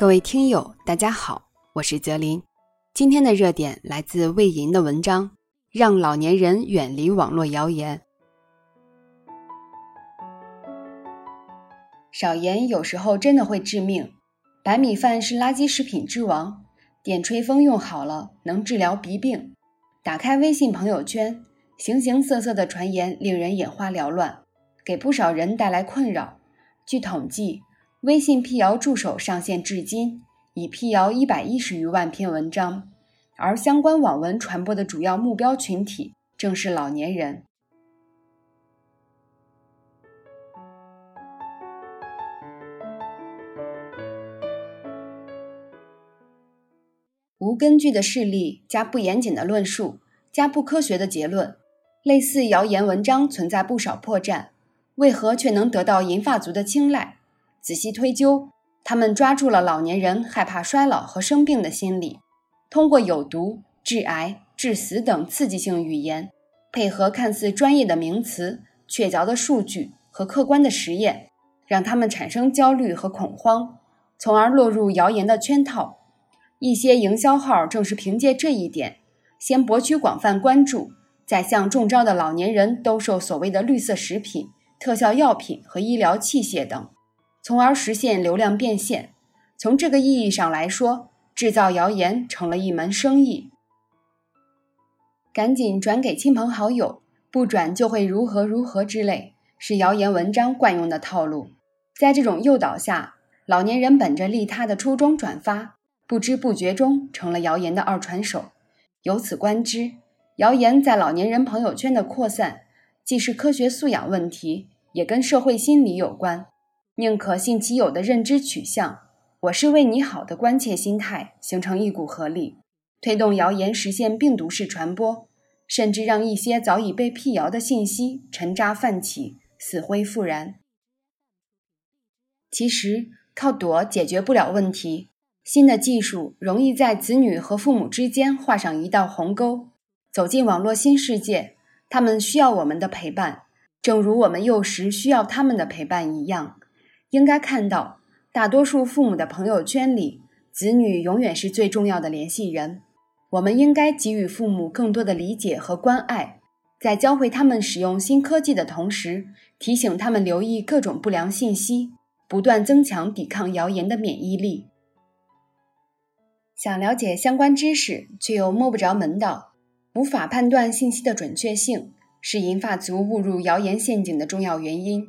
各位听友，大家好，我是泽林。今天的热点来自魏莹的文章《让老年人远离网络谣言》。少盐有时候真的会致命。白米饭是垃圾食品之王，电吹风用好了能治疗鼻病。打开微信朋友圈，形形色色的传言令人眼花缭乱，给不少人带来困扰。据统计，微信辟谣助手上线至今，已辟谣一百一十余万篇文章，而相关网文传播的主要目标群体正是老年人。无根据的事例加不严谨的论述加不科学的结论，类似谣言文章存在不少破绽，为何却能得到银发族的青睐？仔细推究，他们抓住了老年人害怕衰老和生病的心理，通过有毒、致癌、致死等刺激性语言，配合看似专业的名词、确凿的数据和客观的实验，让他们产生焦虑和恐慌，从而落入谣言的圈套。一些营销号正是凭借这一点，先博取广泛关注，再向中招的老年人兜售所谓的绿色食品、特效药品和医疗器械等。从而实现流量变现。从这个意义上来说，制造谣言成了一门生意。赶紧转给亲朋好友，不转就会如何如何之类，是谣言文章惯用的套路。在这种诱导下，老年人本着利他的初衷转发，不知不觉中成了谣言的二传手。由此观之，谣言在老年人朋友圈的扩散，既是科学素养问题，也跟社会心理有关。宁可信其有的认知取向，我是为你好的关切心态形成一股合力，推动谣言实现病毒式传播，甚至让一些早已被辟谣的信息沉渣泛起、死灰复燃。其实靠躲解决不了问题，新的技术容易在子女和父母之间画上一道鸿沟。走进网络新世界，他们需要我们的陪伴，正如我们幼时需要他们的陪伴一样。应该看到，大多数父母的朋友圈里，子女永远是最重要的联系人。我们应该给予父母更多的理解和关爱，在教会他们使用新科技的同时，提醒他们留意各种不良信息，不断增强抵抗谣言的免疫力。想了解相关知识却又摸不着门道，无法判断信息的准确性，是银发族误入谣言陷阱的重要原因。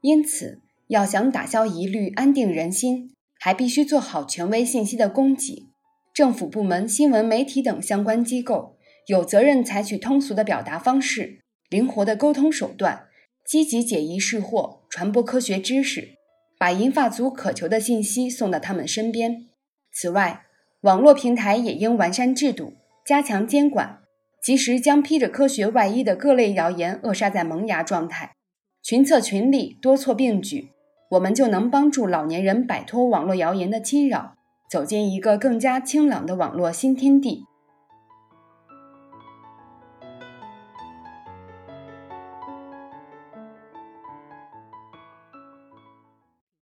因此。要想打消疑虑、安定人心，还必须做好权威信息的供给。政府部门、新闻媒体等相关机构有责任采取通俗的表达方式、灵活的沟通手段，积极解疑释惑，传播科学知识，把银发族渴求的信息送到他们身边。此外，网络平台也应完善制度，加强监管，及时将披着科学外衣的各类谣言扼杀在萌芽状态。群策群力，多措并举。我们就能帮助老年人摆脱网络谣言的侵扰，走进一个更加清朗的网络新天地。